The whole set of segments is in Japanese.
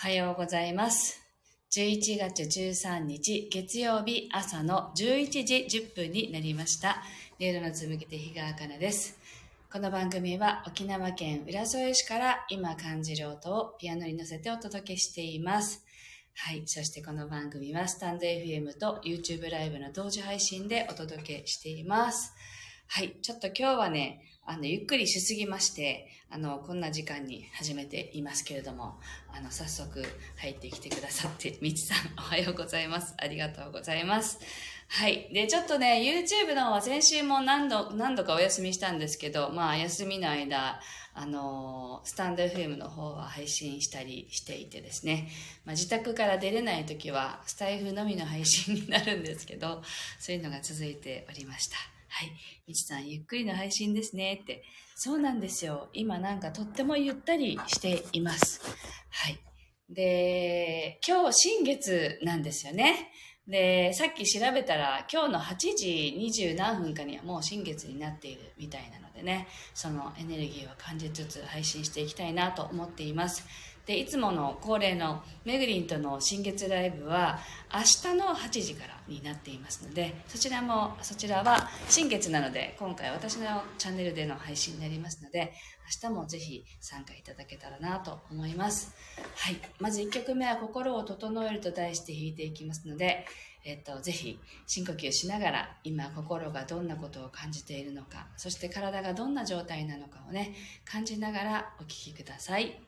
はようございます。11月13日月曜日朝の11時10分になりました。音色の紡ぎ手日川かなです。この番組は沖縄県浦添市から今感じる音をピアノに乗せてお届けしています。はい。そしてこの番組はスタンド FM と YouTube ライブの同時配信でお届けしています。はい。ちょっと今日はね、あの、ゆっくりしすぎまして、あの、こんな時間に始めていますけれども、あの、早速入ってきてくださって、みちさん、おはようございます。ありがとうございます。はい。で、ちょっとね、YouTube の方は先週も何度、何度かお休みしたんですけど、まあ、休みの間、あの、スタンド FM の方は配信したりしていてですね、まあ、自宅から出れない時は、スタイフのみの配信になるんですけど、そういうのが続いておりました。はい。みちさん、ゆっくりの配信ですねって。そうなんですよ。今なんかとってもゆったりしています。はい。で、今日新月なんですよね。で、さっき調べたら今日の8時20何分かにはもう新月になっているみたいなのでね、そのエネルギーを感じつつ配信していきたいなと思っています。で、いつもの恒例のめぐりんとの新月ライブは明日の8時からになっていますので、そちらも、そちらは新月なので、今回私のチャンネルでの配信になりますので、明日もぜひ参加いただけたらなと思います。はい。まず1曲目は心を整えると題して弾いていきますので、えっと、ぜひ深呼吸しながら今心がどんなことを感じているのか、そして体がどんな状態なのかをね、感じながらお聴きください。はい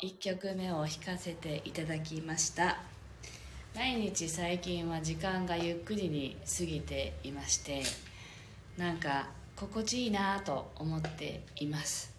1曲目を弾かせていただきました。毎日最近は時間がゆっくりに過ぎていましてなんか心地いいなと思っています。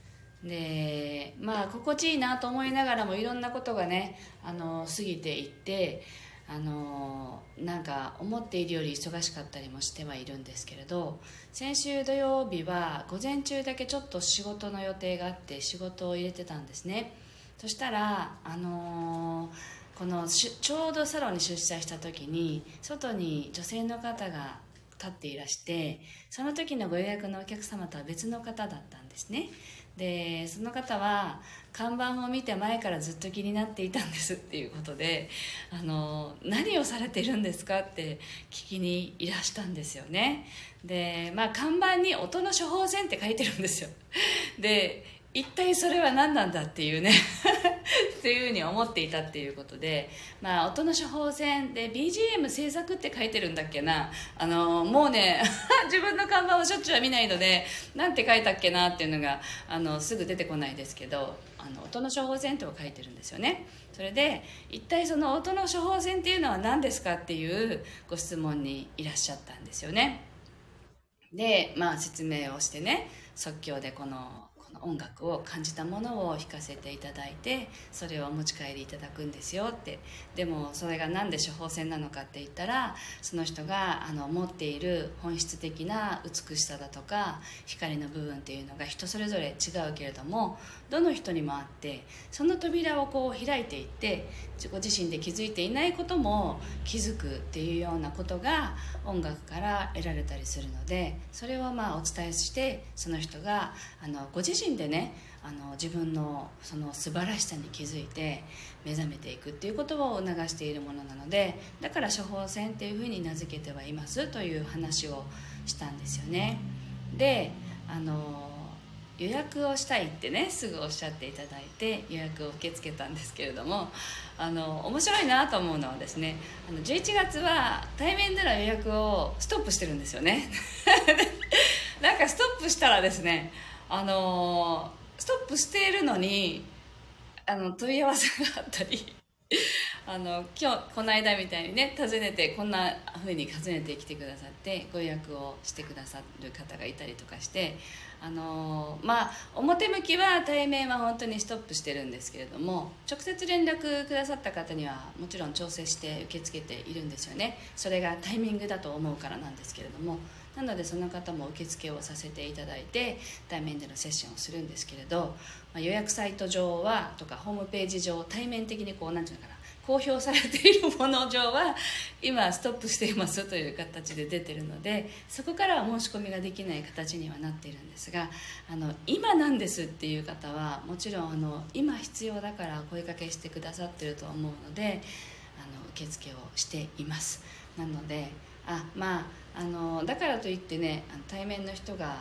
でまあ心地いいなと思いながらもいろんなことがねあの過ぎていってあのなんか思っているより忙しかったりもしてはいるんですけれど先週土曜日は午前中だけちょっと仕事の予定があって仕事を入れてたんですね。そしたらあのこのちょうどサロンに出社した時に外に女性の方が立っていらしてその時のご予約のお客様とは別の方だったんですね。でその方は看板を見て前からずっと気になっていたんですっていうことであの何をされてるんですかって聞きにいらしたんですよね。でまあ看板に音の処方箋って書いてるんですよ。で一体それは何なんだっていうね。っていうふうに思っていたっていうことで、まあ、音の処方箋で BGM 制作って書いてるんだっけな。あのもうね 自分の看板をしょっちゅうは見ないので何て書いたっけなっていうのがあのすぐ出てこないですけどあの音の処方箋と書いてるんですよね。それで一体その音の処方箋っていうのは何ですかっていうご質問にいらっしゃったんですよね。でまあ説明をしてね即興でこの音楽を感じたものを弾かせていただいてそれをお持ち帰りいただくんですよって。でもそれが何で処方箋なのかって言ったらその人があの持っている本質的な美しさだとか光の部分っていうのが人それぞれ違うけれどもどの人にもあってその扉をこう開いていってご自身で気づいていないことも気づくっていうようなことが音楽から得られたりするのでそれをまあお伝えしてその人があのご自身でねあの自分のその素晴らしさに気づいて目覚めていくっていうことを促しているものなのでだから処方箋っていうふうに名付けてはいますという話をしたんですよね。であの予約をしたいってねすぐおっしゃっていただいて予約を受け付けたんですけれどもあの面白いなと思うのはですねあの11月は対面での予約をストップしてるんですよね。なんかストップしたらですねあのストップしているのにあの問い合わせがあったり あの今日この間みたいにね訪ねてこんな風に訪ねてきてくださってご予約をしてくださる方がいたりとかしてあのまあ表向きは対面は本当にストップしてるんですけれども直接連絡くださった方にはもちろん調整して受け付けているんですよね。それがタイミングだと思うからなんですけれども。なのでその方も受付をさせていただいて対面でのセッションをするんですけれど、まあ、予約サイト上はとかホームページ上対面的にこう何て言うのかな公表されているもの上は今ストップしていますという形で出てるのでそこからは申し込みができない形にはなっているんですがあの今なんですっていう方はもちろんあの今必要だから声かけしてくださってると思うのであの受付をしています。なのであまああのだからといってね対面の人が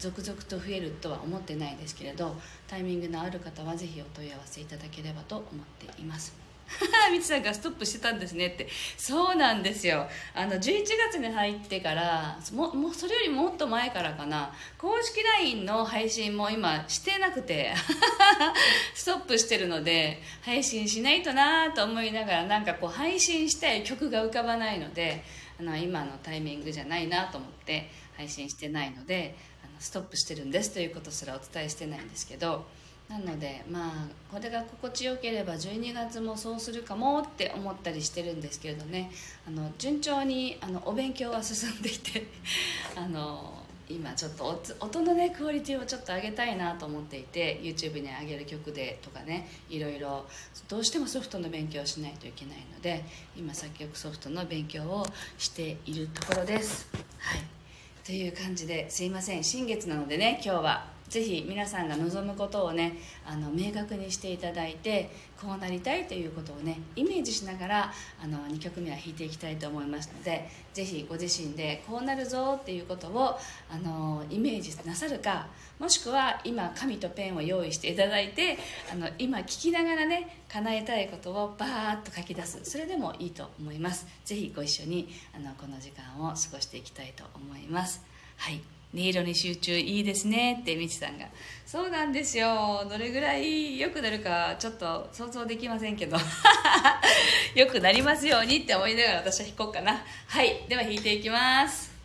続々と増えるとは思ってないですけれどタイミングのある方はぜひお問い合わせいただければと思っています。みちさんがストップしてたんですねって。そうなんですよ。あの11月に入ってからももうそれよりもっと前からかな。公式 LINE の配信も今してなくて ストップしてるので配信しないとなと思いながらなんかこう配信したい曲が浮かばないのであの今のタイミングじゃないなと思って配信してないのであのストップしてるんですということすらお伝えしてないんですけどなのでまあこれが心地よければ12月もそうするかもって思ったりしてるんですけれどね。あの順調にあのお勉強は進んでいて あの今ちょっと音のねクオリティをちょっと上げたいなと思っていて YouTube に上げる曲でとかねいろいろ。どうしてもソフトの勉強をしないといけないので今作曲ソフトの勉強をしているところです。はい。という感じですいません。新月なのでね今日はぜひ皆さんが望むことをねあの明確にしていただいてこうなりたいということをねイメージしながらあの2曲目は弾いていきたいと思いますのでぜひご自身でこうなるぞっていうことをあのイメージなさるかもしくは今紙とペンを用意していただいてあの今聞きながらね叶えたいことをバーッと書き出す。それでもいいと思います。ぜひご一緒にあのこの時間を過ごしていきたいと思います。はい。音色に集中いいですねってみちさんが。そうなんですよ。どれぐらい良くなるかちょっと想像できませんけど。良くなりますようにって思いながら私は弾こうかな。はい。では弾いていきます。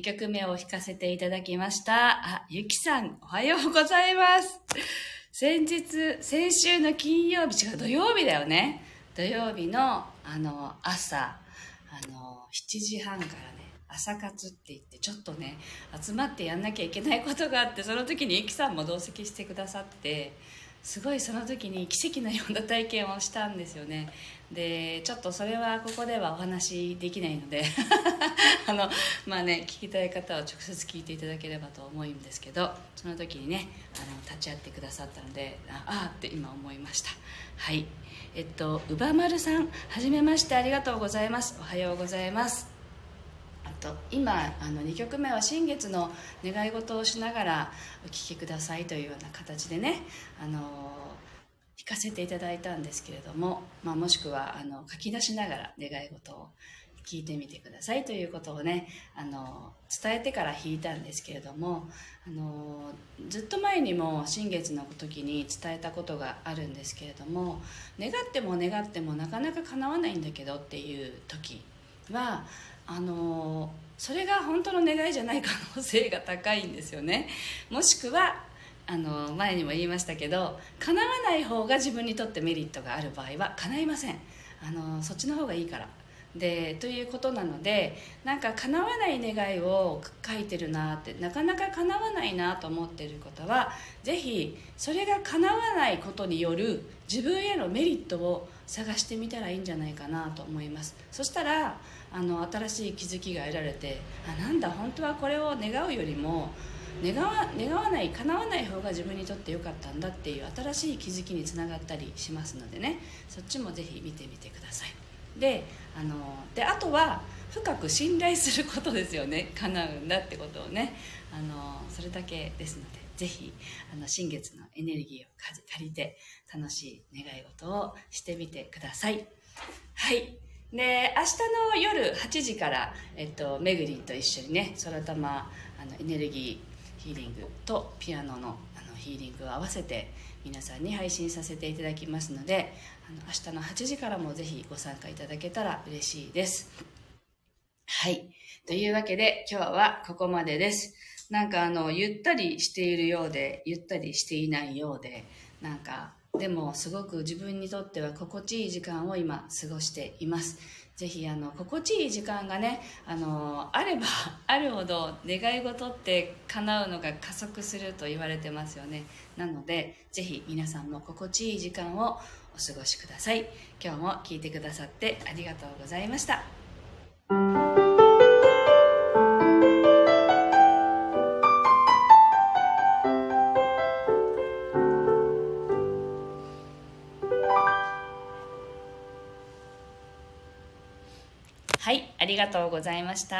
2曲目を弾かせていただきました。あ、ゆきさん、おはようございます。先日、先週の金曜日、違う、土曜日だよね。土曜日の、あの、朝、あの、7時半からね、朝活って言ってちょっとね集まってやんなきゃいけないことがあってその時にイキさんも同席してくださってすごいその時に奇跡のような体験をしたんですよね。でちょっとそれはここではお話できないので あのまあね聞きたい方は直接聞いていただければと思うんですけどその時にねあの立ち会ってくださったのでああって今思いました。はい。えっと乳母丸さんはじめましてありがとうございます。おはようございます。と。今あの2曲目は新月の願い事をしながらお聴きくださいというような形でねあの聞かせていただいたんですけれども、まあ、もしくはあの書き出しながら願い事を聞いてみてくださいということをねあの伝えてから弾いたんですけれどもあのずっと前にも新月の時に伝えたことがあるんですけれども願っても願ってもなかなか叶わないんだけどっていう時はあのそれが本当の願いじゃない可能性が高いんですよね。もしくはあの前にも言いましたけど叶わない方が自分にとってメリットがある場合は叶いません。あのそっちの方がいいから。でということなのでなんか叶わない願いを書いてるなってなかなか叶わないなと思ってる方は是非それが叶わないことによる自分へのメリットを探してみたらいいんじゃないかなと思います。そしたらあの新しい気づきが得られてあなんだ本当はこれを願うよりも願わ願わない叶わない方が自分にとって良かったんだっていう新しい気づきにつながったりしますのでね。そっちもぜひ見てみてください。であのであとは深く信頼することですよね。叶うんだってことをね。あのそれだけですのでぜひあの新月のエネルギーを借りて楽しい願い事をしてみてください。はい。で明日の夜8時から、えっと、めぐりと一緒にね空玉あのエネルギーヒーリングとピアノのあのヒーリングを合わせて皆さんに配信させていただきますのであの明日の8時からもぜひご参加いただけたら嬉しいです。はい。というわけで今日はここまでです。なんかあのゆったりしているようでゆったりしていないようでなんかでもすごく自分にとっては心地いい時間を今過ごしています。ぜひあの心地いい時間がねあのあれば あるほど願い事って叶うのが加速すると言われてますよね。なのでぜひ皆さんも心地いい時間をお過ごしください。今日も聞いてくださってありがとうございました。がとうございました。